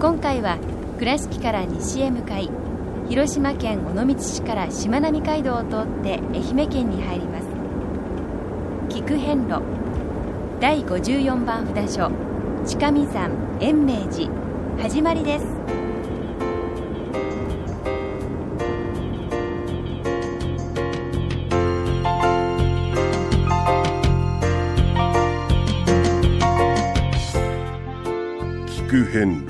今回は倉敷から西へ向かい広島県尾道市からしまなみ海道を通って愛媛県に入ります。菊遍路第54番札所近見山延明寺。始まりです。菊遍路。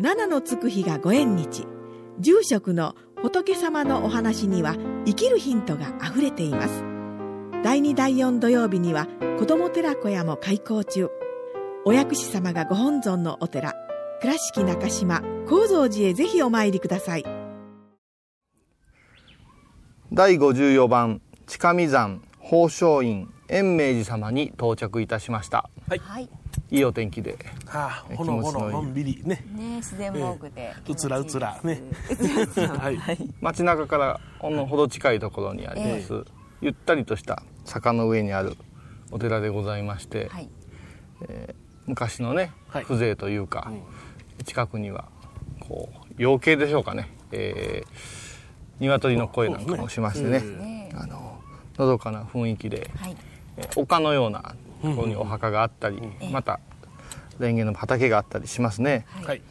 七のつく日がご縁日。住職の仏様のお話には生きるヒントがあふれています。第2第4土曜日には子ども寺小屋も開校中。お薬師様がご本尊のお寺。倉敷中島・高蔵寺へぜひお参りください。第54番近見山宝生院延明寺様に到着いたしました。はい、はいいいお天気で。はあ、ほのほののんびり。ね。ね自然も多くて、うつらうつら。ね。はい。街中からほんのほど近いところにあります、ゆったりとした坂の上にあるお寺でございまして、はい。昔のねはい。風情というか、近くにはこう養鶏でしょうかね、えー、鶏の声なんかもしましてね。ね。あののどかな雰囲気で、はい。えー丘のようなところにお墓があったり、またレンゲの畑があったりしますね、はい。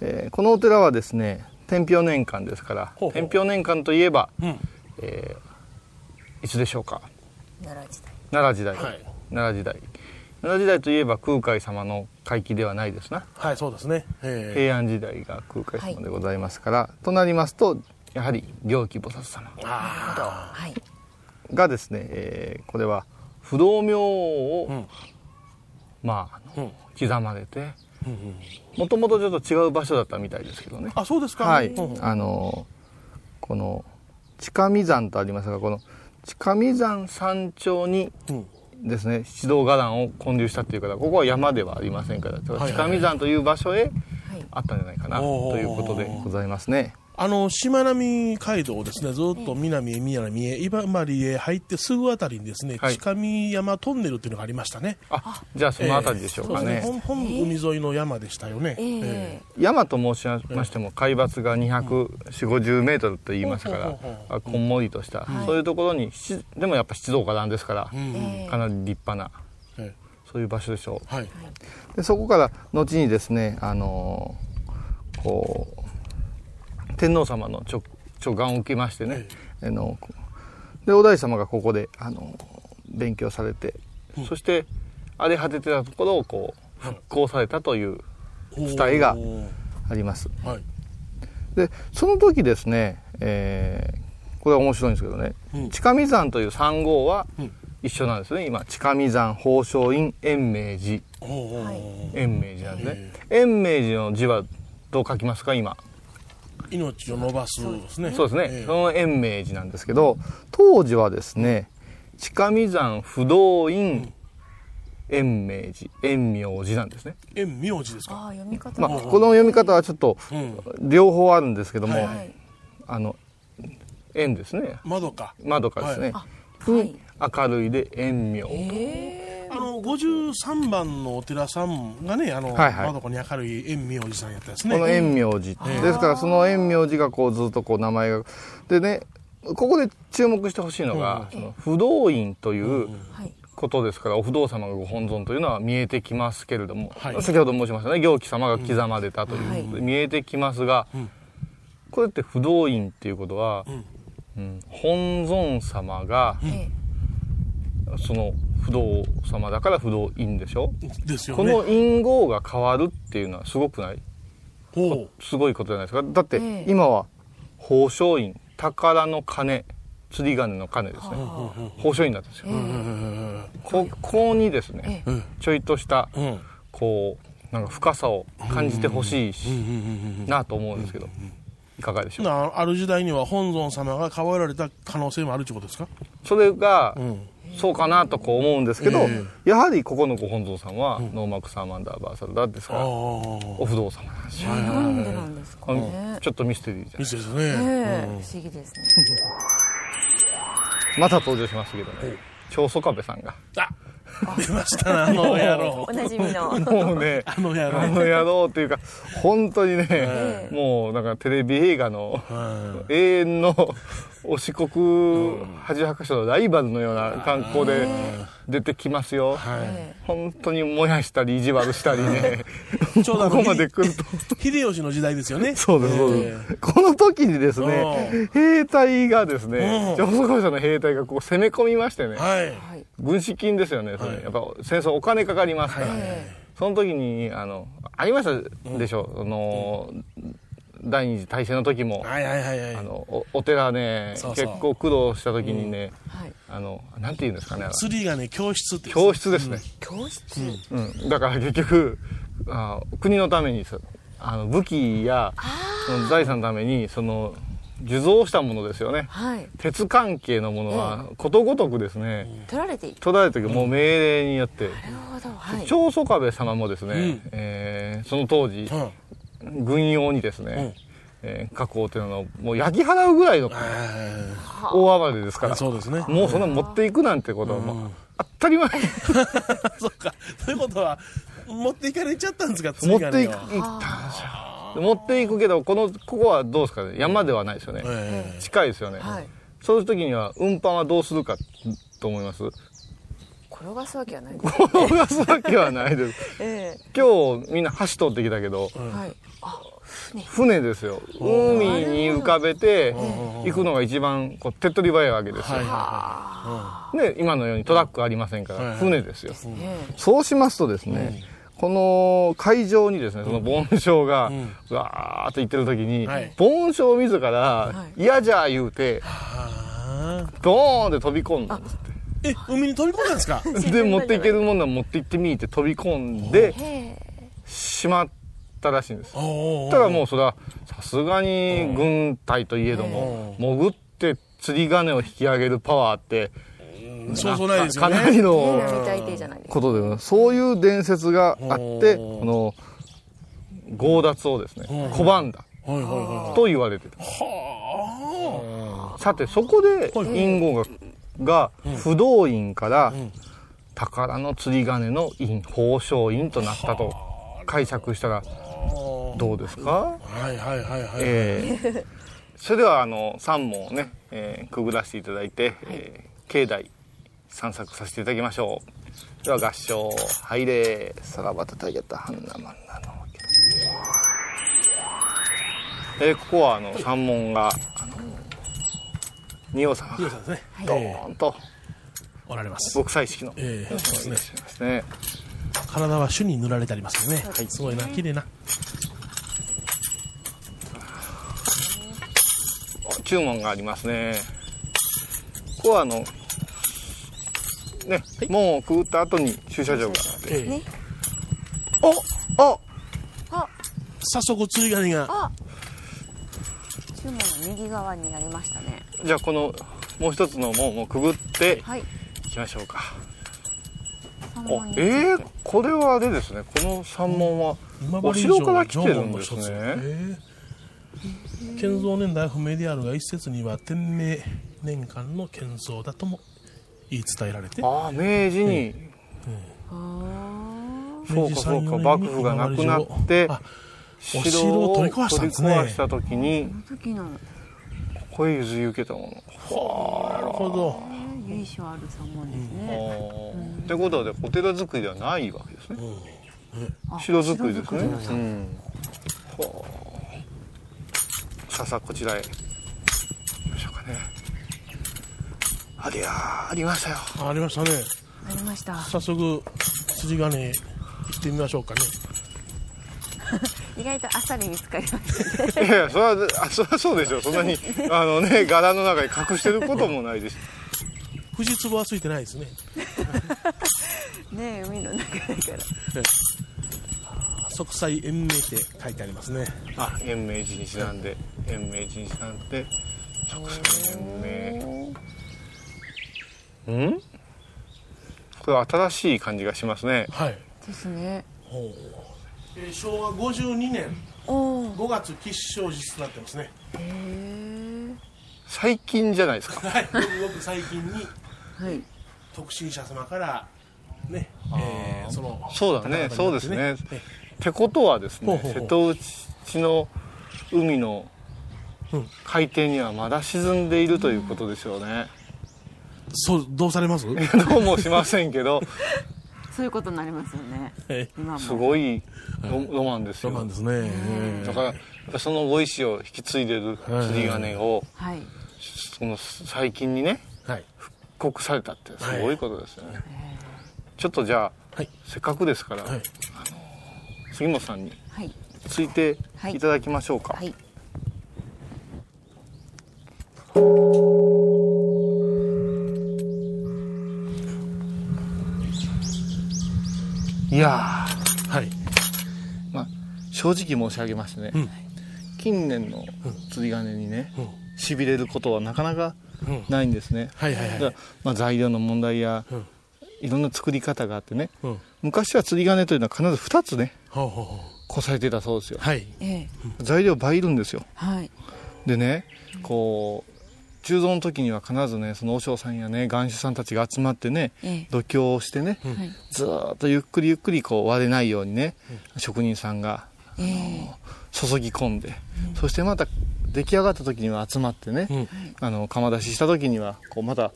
えーこのお寺はですね天平年間ですからほうほう。天平年間といえば、うん。えーいつでしょうか？奈良時代。奈良時代、はい。奈良時代。奈良時代といえば空海様の回帰ではないですな。はいそうですね。え平安時代が空海様でございますから、となりますとやはり行基菩薩様ー、あはい。がですね、えーこれは不動明王を、うん。まあ刻まれてもともとちょっと違う場所だったみたいですけどね。あそうですか？はい。あのこの近見山とありますがこの近見山山頂にうん。ですね七道伽藍を建立したっていうからここは山ではありませんからはい。近見山という場所へはい。あったんじゃないかなということでございますねあのしまなみ海道をですねずっと南へ南へ今治へ入ってすぐあたりにですね、はい。近見山トンネルっていうのがありましたね。あじゃあその辺りでしょうかね,、ええ。そうですね本本海沿いの山でしたよね、ええ。え山と申しましても海抜が240メートルと言いますかうほうほうあこんもりとした、そういうところにしでもやっぱ七道伽藍ですから、うん。ええ。かなり立派なえそういう場所でしょう。えはい。でそこから後にですねあのーこう天皇様の直直眼を受けましてね、あのでお大師様がここであの勉強されて、そして荒れ果ててたところをこう復興されたという伝えがあります。はい。でその時ですね、えーこれは面白いんですけどね、うん。近見山という3号はうん。一緒なんですね。今近見山宝生院延明寺。延明寺なんですね。延明寺の字はどう書きますか今？命を伸ばすですねそうですね、ええその延明寺なんですけど当時はですね近見山不動院延明寺延明寺なんですね円名字ですか？ああ、読み方まあがこの読み方はちょっとうん。両方あるんですけども、はいはい。あの円ですね窓か。窓かですね、はい。明るいで延明、あの、53番のお寺さんがね、あの、はいはい。窓かに明るい円名字さんやったですね。この円明寺、ですからその円明寺がこうずっとこう名前がでねここで注目してほしいのが、その不動院というはい。ことですからお不動様がご本尊というのは見えてきますけれども、はい。先ほど申しましたね行基様が刻まれたということで見えてきますが、ん。これって不動院っていうことは、ん。うん本尊様がえその不動様だから不動院でしょ、ですよね。この因号が変わるっていうのはすごくない？ほすごいことじゃないですか？だってええ。今は宝生院宝の鐘釣り鐘の鐘ですね。宝生院なんですよ。ここにですね、うん。ちょいとしたうん。こうなんか深さを感じてほしいしなと思うんですけどいかがでしょう？なある時代には本尊様が変わられた可能性もあるということですか？それがうん。そうかなとこう思うんですけど、えやはりここのご本尊さんはノーマーク・サーマンダー・バーサルダーですから。お不動様なんですよ、なんでなんですかね。ちょっとミステリーじゃないですええね。不思議ですね。また登場しますけどね長宗我部さんがあ出ましたな、あの野郎お。なじみの。もうね あの野郎。あの野郎っていうか本当にね、えもうなんかテレビ映画のうん永遠のお四国八百所のライバルのような観光で出てきますよ、はえ本当に燃やしたり意地悪したりね。い。ちょうどここまで来ると。秀吉の時代ですよね。そうですそうえです、この時にですね兵隊がですねうん。上皇者の兵隊がこう攻め込みましてね。えはい。軍資金ですよねそれ、はい。やっぱ戦争お金かかりますから、えその時にあのありましたでしょう、あの第二次大戦の時も、はいはいはいはい。あのおお寺ねそうそう結構苦労した時にね、えはい。あのなんて言うんですかねあの釣りがね、教室って。教室ですね、教室？うんだから結局あ国のためにさあの武器やその財産のためにその受蔵したものですよねはい。鉄関係のものはことごとくですね、取られている。取られた時もう命令によって、なるほど。はい。長宗我部様もですね、うんえーその当時、うん。軍用にですね、うん。えー各大手のもう焼き払うぐらいのあ大暴れですからあそうですね。もうそんな持っていくなんてことはもう当たり前。そっか。ということは、持っていかれちゃったんですか、釣持っていくり鐘は行ったんですよ持っていくけどこのここはどうですかね？山ではないですよね、ええ近いですよね、はい。そういう時には運搬はどうするかと思います？転がすわけはないです。転がすわけはないです。え今日みんな橋通ってきたけどえはい。あ、船。ですよ。海に浮かべて行くのが一番こう手っ取り早いわけですよ、はいはで今のようにトラックありませんから船ですよ、えそうしますとですね、この海上にですねその盆礁がん。わーっと行ってる時に、はい。盆礁自らい。嫌じゃ言うて。ドーンって飛び込んだんですってえ、海に飛び込んだんですか？で持っていけるものは持って行ってみーって飛び込んでええしまったらしいんです。たらもうそれはさすがに軍隊といえども潜って釣り鐘を引き上げるパワーってそうそうないですよかね。えなりのえ並大抵じゃないです。か。ことでそういう伝説があってこの強奪をですねうん。拒んだ。はいはいはと言われてるい。はさてそこではい。隠語がが不動院からん。宝の釣り鐘の院宝生院となったと解釈したらあ。ど。うですか？はいはいはいはい。ええ。それではあの3問をね、えーくぐらせていただいて、えー境内散策させていただきましょう。では合唱「拝礼さらばたたげたハンナマンナのわけ」えーここはあの山門があの仁王様がヒロさんですね。ドええーンとおられます。極彩色のええそうですね。体は朱に塗られてありますけどね。すごいな、綺麗な。お注文がありますねここはあのね、門をくぐった後に駐車場があってええねおあ早速釣り鐘が。あ注文の右側になりましたね。じゃあこのもう一つの門をくぐってはい。いきましょうか。三あ門について。えー、これはあれですね。この山門は今お治城城から来てる城門の一つんですね。建造年代は不明であるが一説には天明年間の建造だとも言い伝えられて。ああ明治に、そうかそうか幕府がなくなってあお城城をを取り壊したんですね。取り壊した時に時のここへ譲り受けたもの。なるほど。由緒ある三門ですあねーってことはねお寺作りではないわけですね、城作りですね。うん。ほうさあさあこちらへ。行きましょうかね。ありゃーありましたよ。ありましたね。ありました。早速筋金行ってみましょうかね意外とあっさり見つかりましたね。いやいやそれはあそれはそうでしょそんなに あのね柄の中に隠してることもないです。藤壺はついてないですね。ねえ海の中だから。息災延命って書いてありますね。あ延命寺にちなんで延命寺にちなんで延命。ん？これ新しい感じがしますね。はい。ですねえー昭和52年おお5月吉祥寺となってますね。最近じゃないですか。はい。ごく最近にはい。特進者様からね、えーそのそうだね。そうですね。え。ってことはですねほうほうほう。瀬戸内の海のうん。海底にはまだ沈んでいるということでしょうね、そうどうされます？どうもしませんけどそういうことになりますよね。え今も。すごいロロマンですよ。ロマンですね、えだからそのご意志を引き継いでる釣り鐘をはい。その最近にねーはい。復刻されたってすごいことですよね、ちょっとじゃあ、はい。せっかくですから、はい。杉本さんにはい。ついてい。ただきましょうか、はいいやはい。ー、まあ、正直申し上げましてね、うん。近年の釣り鐘にねうん。しびれることはなかなかうん。ないんですね、はいはいはい。まあ、材料の問題や、うん。いろんな作り方があってね。うん。昔は釣り鐘というのは必ず2つねほうほうほう。こされてたそうですよ。はい。ええ。材料倍いるんですよ。はい。でねこう鋳造の時には必ずねその和尚さんやね願手さんたちが集まってねえ度胸をしてね、えはい。ずーっとゆっくりゆっくりこう割れないようにね、職人さんがええ。注ぎ込んで、そしてまた出来上がった時には集まってね、うん。あの釜出しした時にはこうまた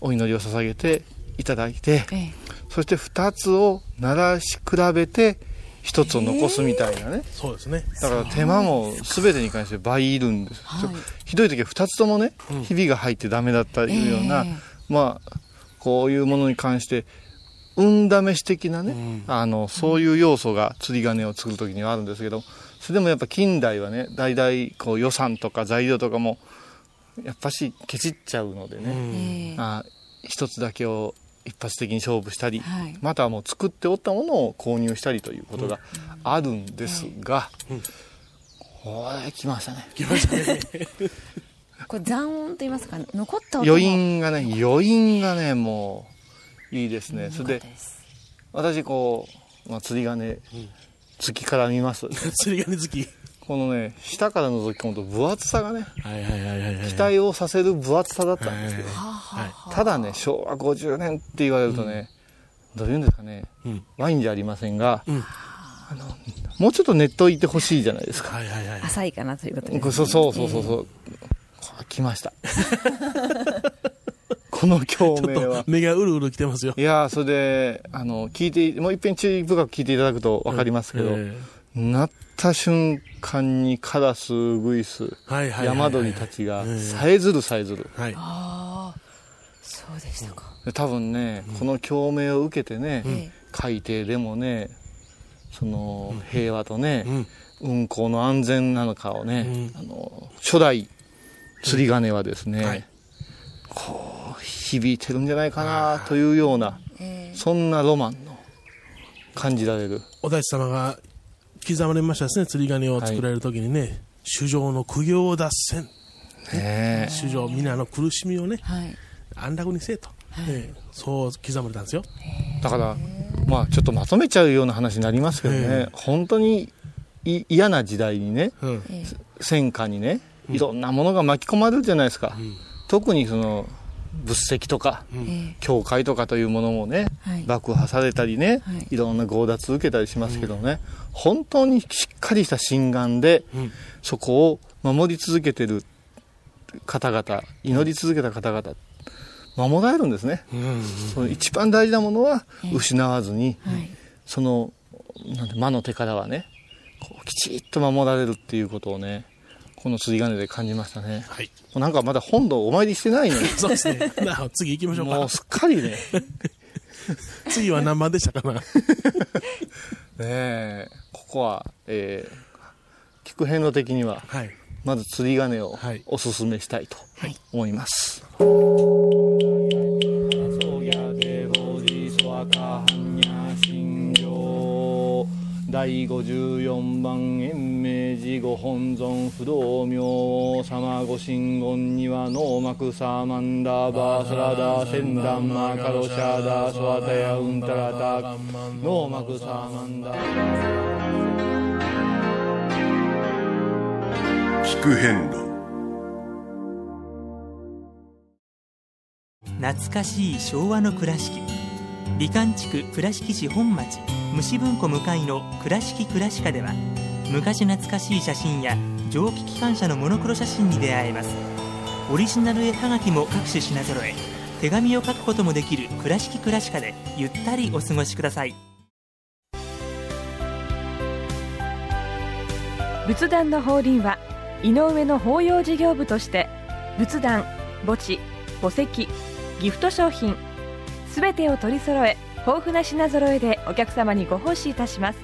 お祈りを捧げていただいて、ええ。そして2つを鳴らし比べて1つを残すみたいなね、そうですね。だから手間も全てに関して倍いるんです、はい。ひどい時は2つともね、ひびが入ってダメだったいうような、ええ。まあこういうものに関して運試し的なね、あのそういう要素が釣り鐘を作る時にはあるんですけどそれでもやっぱ近代はね大々こう予算とか材料とかもやっぱしケチっちゃうのでね、ええ。あ一つだけを一発的に勝負したり、はい。またはもう作っておったものを購入したりということがあるんですが、これ来ましたね来ましたね。これ残音と言いますか残った音も。余韻がね余韻がねもういいですね。それで私こう、まあ、釣り鐘月から見ます。釣り鐘好きこのね下から覗き込むと分厚さがね期待をさせる分厚さだったんですけど、はただね昭和50年って言われるとね、どういうんですかね、うん。ワインじゃありませんが、うん。あのもうちょっと熱湯いてほしいじゃないですか。浅いかなということで。すこれそうそうそうそうそう、これ来ました。この共鳴は。目がうるうるきてますよ。いやーそれであの聞いてもう一遍注意深く聞いていただくと分かりますけど、え鳴った瞬間にカラスウグイスえはいはいはいはい。山鳥たちがええさえずるさえずる。はい。ああそうでしたか。で多分ね、この共鳴を受けてね、え海底でもねその平和とね、うん。運航の安全なのかをね、うあの初代釣り鐘はですね、はい。こう響いてるんじゃないかなというようなええそんなロマンの感じられる。お大師様が刻まれましたですね釣り鐘を作られる時にね、主上の苦行を脱せん。ね主上皆の苦しみをねはい。安楽にせえと、ええそう刻まれたんですよ。だからまあちょっとまとめちゃうような話になりますけどね。本当にい嫌な時代にねうん。戦火にねいろんなものが巻き込まれるじゃないですか、特にその仏石とか、え教会とかというものもね、はい。爆破されたりね、はい。い、ろんな強奪受けたりしますけどね、本当にしっかりした心眼で、うん。そこを守り続けてる方々祈り続けた方々守られるんですね、うんその一番大事なものは失わずに、はい。そのなんて魔の手からはねこうきちっと守られるっていうことをねこの釣り鐘で感じましたね。はい。もうなんかまだ本堂お参りしてないのに そうですね。なあ次行きましょうか。もうすっかりね。ね 次は何番でしたかな。え。ここは、えー、聞く遍路的にははい。まず釣り鐘をはい。おすすめしたいとはい。思います、第54番延命寺ご本尊不動明王様ご神言にはノーマクサーマンダーバーサラダーセンダンマーカロシャーダーソワタヤウンタラタノーマクサーマンダー聞く遍路懐かしい昭和の倉敷。美観地区倉敷市本町。虫文庫向かいの「倉敷倉歯科」では昔懐かしい写真や蒸気機関車のモノクロ写真に出会えます。オリジナル絵はがきも各種品揃え手紙を書くこともできる「倉敷倉歯科」でゆったりお過ごしください。仏壇の法輪は井上の法要事業部として仏壇墓地墓石ギフト商品すべてを取り揃え豊富な品揃えでお客様にご奉仕いたします。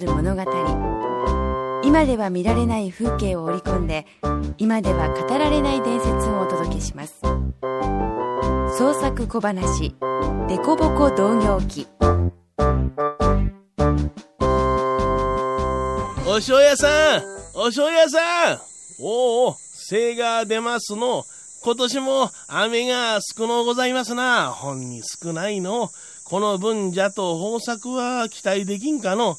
る物語今では見られない風景を織り込んで今では語られない伝説をお届けします創作小話「デコボコ同業記」お醤油さんお醤油さんおお精が出ますの。今年も雨が少のございますな。ほんに少ないの。この分じゃと豊作は期待できんかの。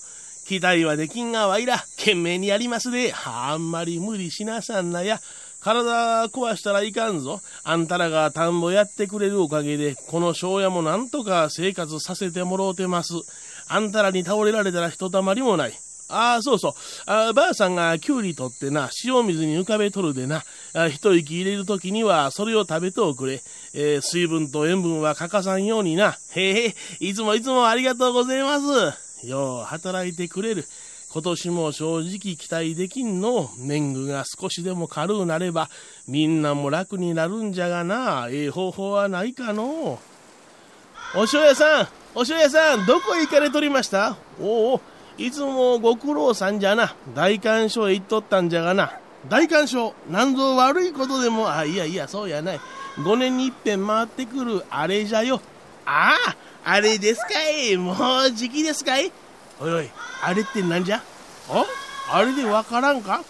期待はできんがわいら、懸命にやりますで。あんまり無理しなさんなや。体壊したらいかんぞ。あんたらが田んぼやってくれるおかげで、この庄屋もなんとか生活させてもろうてます。あんたらに倒れられたらひとたまりもない。ああ、そうそう。あばあさんがきゅうり取ってな、塩水に浮かべとるでな、あ一息入れるときにはそれを食べておくれ。えー水分と塩分は欠かさんようにな。へえ、いつもいつもありがとうございます。よう働いてくれる。今年も正直期待できんの。年貢が少しでも軽うなれば、みんなも楽になるんじゃがな。ええ方法はないかのお塩屋さん、お塩屋さん、どこへ行かれとりました？おお、いつもご苦労さんじゃな。大観賞へ行っとったんじゃがな。大観賞、なんぞ悪いことでも、あ、いやいや、そうやない。5年に一遍回ってくるあれじゃよ。ああ、あれですかい？もう時期ですかい？おいおい、あれってなんじゃ？お？あれでわからんか？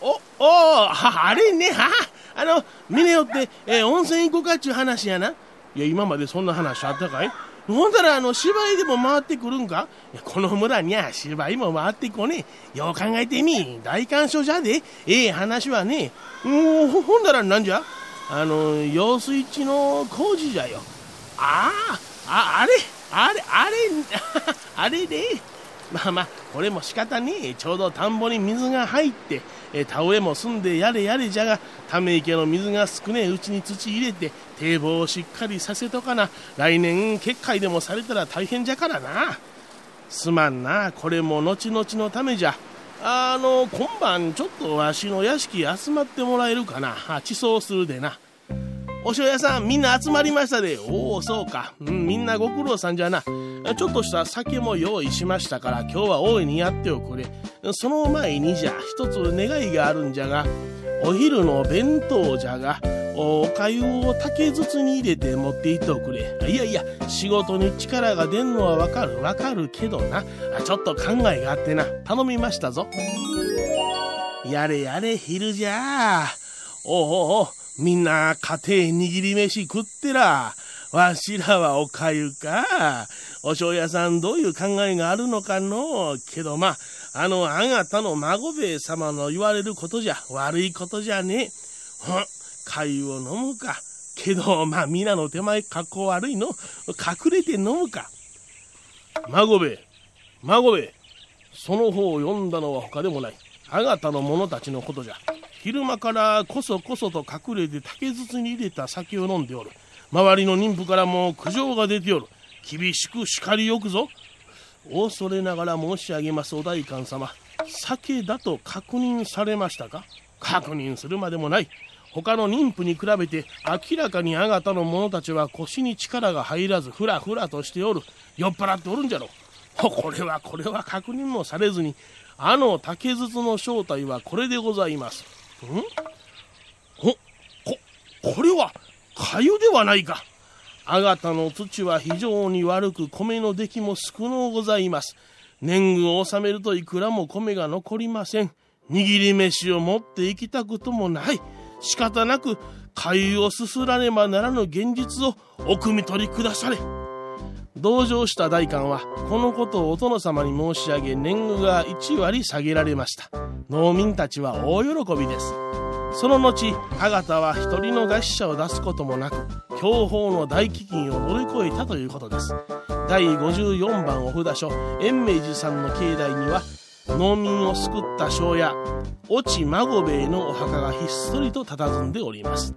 お、おは、あれね、はあの、峰よって、えー温泉行こうかっちゅう話やな。いや、今までそんな話あったかい？ほんだら、あの、芝居でも回ってくるんか？いやこの村には芝居も回ってこねえ。よう考えてみ。大観賞じゃで。ええ話はね。もう、ほほんだらなんじゃ？あの、用水池の工事じゃよ。ああ、あ、あれ、あれ、あれ、あれで？まあまあ、これも仕方ねえ。ちょうど田んぼに水が入って、え田植えも済んでやれやれじゃが、ため池の水が少ねえうちに土入れて、堤防をしっかりさせとかな。来年結界でもされたら大変じゃからな。すまんな、これも後々のためじゃ。あの、今晩ちょっとわしの屋敷集まってもらえるかな。あ地層するでな。お塩屋さんみんな集まりましたで。おお、そうか。うん、みんなご苦労さんじゃな。ちょっとした酒も用意しましたから今日は大いにやっておくれ。その前にじゃ、一つ願いがあるんじゃが、お昼の弁当じゃが、おかゆを竹筒に入れて持って行っておくれ。いやいや、仕事に力が出んのはわかるわかるけどな。ちょっと考えがあってな。頼みましたぞ。やれやれ、昼じゃ。おうおうおう。みんな家庭握り飯食ってら。わしらはおかゆか。お醤油屋さんどういう考えがあるのかのけどまあ、あの、あがたの孫兵衛様の言われることじゃ、悪いことじゃねえ。ほん、かゆを飲むか。けど、まあ、皆の手前格好悪いの。隠れて飲むか。孫兵衛、孫兵衛、その方を読んだのは他でもない。あがたの者たちのことじゃ。昼間からこそこそと隠れて竹筒に入れた酒を飲んでおる。周りの妊婦からも苦情が出ておる。厳しく叱りよくぞ。恐れながら申し上げますお代官様。酒だと確認されましたか？確認するまでもない。他の妊婦に比べて明らかにあがたの者たちは腰に力が入らずふらふらとしておる。酔っ払っておるんじゃろこれはこれは確認もされずにあの竹筒の正体はこれでございます。ん？こ、これは、かゆではないか。あがたの土は非常に悪く、米の出来も少のうございます。年貢を納めるといくらも米が残りません。握り飯を持って行きたくともない。仕方なく、かゆをすすらねばならぬ現実をお汲み取りくだされ。同情した代官はこのことをお殿様に申し上げ年貢が1割下げられました。農民たちは大喜びです。その後あがたは一人の餓死者を出すこともなく享保の大飢饉を乗り越えたということです。第54番お札書延明寺さんの境内には農民を救った庄屋越智孫兵衛のお墓がひっそりと佇んでおります。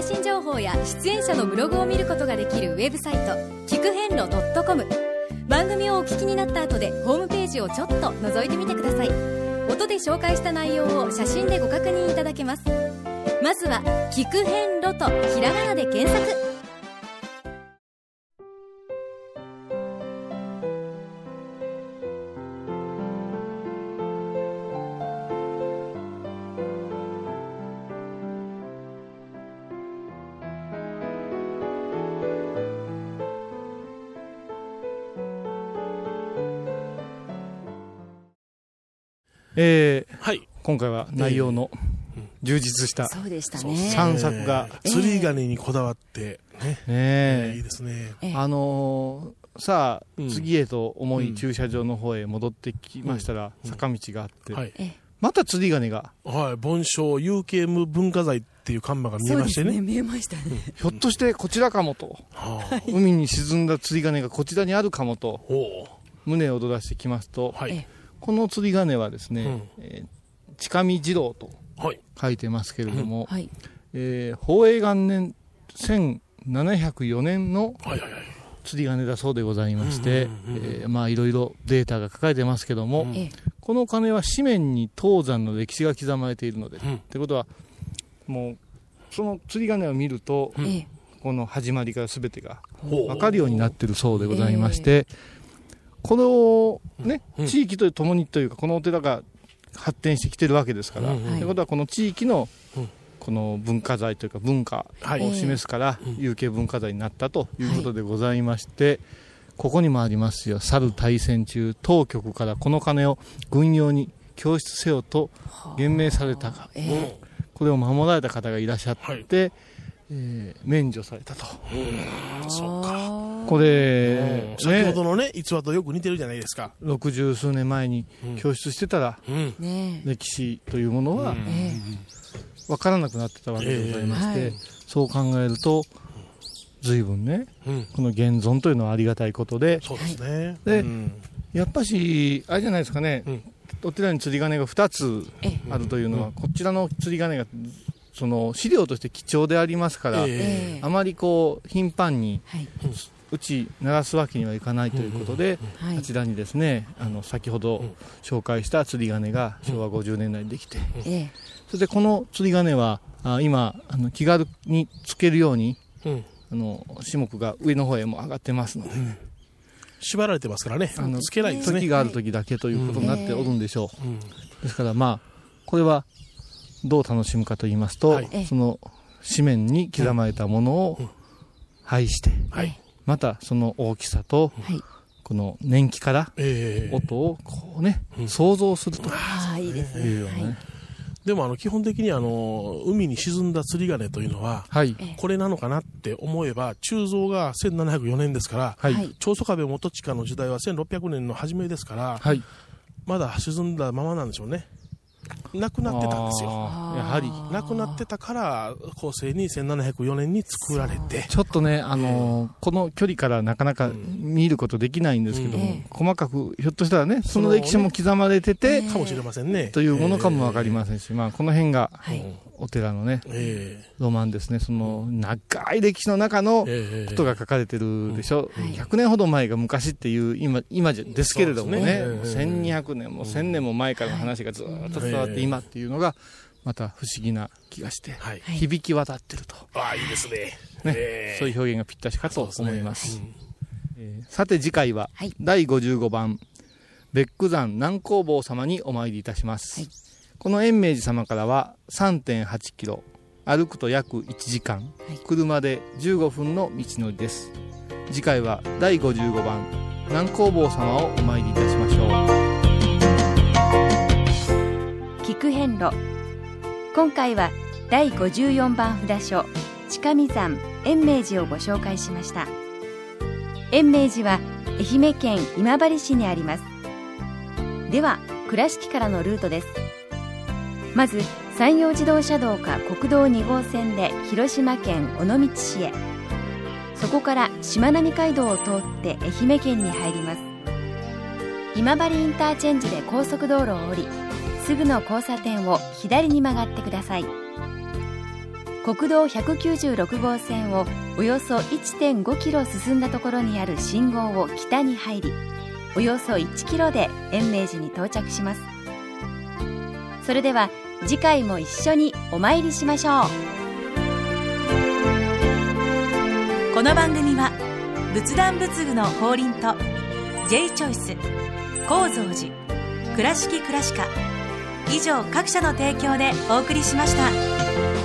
最新情報や出演者のブログを見ることができるウェブサイト聞く遍路 .com 番組をお聞きになった後でホームページをちょっと覗いてみてください。音で紹介した内容を写真でご確認いただけます。まずは「聞く遍路」とひらがなで検索。えー、はい、今回は内容の充実した散策が、釣り鐘にこだわってね、えー、いいですね。あのー、さあ、次へと重い駐車場の方へ戻ってきましたら、坂道があって、はい、また釣り鐘が。はい、盆栽有形無文化財っていう看板が見えましてね。ね。見えましたね。ひょっとしてこちらかもと、はあ、海に沈んだ釣り鐘がこちらにあるかもと、胸を躍らしてきますと、はいこの釣り鐘はですね、うん、えー、近見二郎と書いてますけれども、はい、えー、宝永元年1704年の釣り鐘だそうでございまして、えまあいろいろデータが書かれてますけども、うん、この鐘は紙面に東山の歴史が刻まれているので、うん、ってことはもうその釣り鐘を見ると、うん、この始まりから全てが分かるようになっているそうでございまして、このね、地域とともにというか、このお寺が発展してきてるわけですから、ということは、この地域のこの文化財というか文化を示すから、有形文化財になったということでございまして、ここにもありますよ、猿大戦中、当局からこの金を軍用に供出せよと言命されたが、これを守られた方がいらっしゃって、えー、免除されたと。そうか。これ、先ほどのね、逸話とよく似てるじゃないですか。六十数年前に教出してたら、うん。ね歴史というものはえ分からなくなってたわけでございまして、ええ。はい。そう考えると、随分ね、うん。この現存というのはありがたいことで、そうですね。でうん。やっぱし、あれじゃないですかね、うん。お寺に釣り鐘が2つえあるというのは、こちらの釣り鐘がその資料として貴重でありますから、あまりこう頻繁にはい打ち鳴らすわけにはいかないということで、はい。あちらにですねあの先ほど紹介した釣り鐘が昭和50年代にできて、ええ。それでこの釣り鐘はあ今あの気軽につけるようにうん。あの種目が上の方へも上がってますので、縛られてますからね。あのつけないですね。時がある時だけということになっておるんでしょう、うん。ですからまあこれはどう楽しむかと言いますと、はい。その紙面に刻まれたものを配して、はい。またその大きさと、はい。この年季からええ。音をこうね、うん。想像すると。ああいいですね。いうようなね、でもあの、基本的にあの、海に沈んだ釣り鐘というのは、はい、これなのかなって思えば、鋳造が1704年ですから、はい、はい。長宗我部元親の時代は1600年の初めですから、はい、まだ沈んだままなんでしょうね。なくなってたんですよ。やはり。なくなってたから、後世に1704年に作られて、ちょっとね、あのーこの距離からなかなか見ることできないんですけども、うん細かく、ひょっとしたらね、その歴史も刻まれてて、かもしれませんね。というものかもわかりませんし、まあ、この辺が、はい。お寺のね、えロマンですね。その、長い歴史の中のええ。えことが書かれてるでしょ。はい100年ほど前が昔っていう、今、今じゃですけれどもね、ね。1200年も1000年も前からの話がずっと伝わってはい今っていうのが、また不思議な気がして、はい。はい響き渡ってると。ああ、いいですね。ねええそういう表現がぴったしかと思います。うんえーさて次回は、はい第55番、ベック山南光坊様にお参りいたします。はいこの延明寺様からは3.8キロ、歩くと約1時間、はい車で15分の道のりです。次回は第55番、南光坊様をお参りいたしましょう。菊遍路。今回は第54番札所近見山延明寺をご紹介しました。延明寺は愛媛県今治市にあります。では倉敷からのルートです。まず山陽自動車道か国道2号線で広島県尾道市へ。そこからしまなみ海道を通って愛媛県に入ります。今治インターチェンジで高速道路を降りすぐの交差点を左に曲がってください。国道196号線をおよそ1.5キロ進んだところにある信号を北に入りおよそ1キロで延明寺に到着します。それでは次回も一緒にお参りしましょう。この番組は仏壇仏具の法輪と J チョイス構造寺倉敷倉歯科以上各社の提供でお送りしました。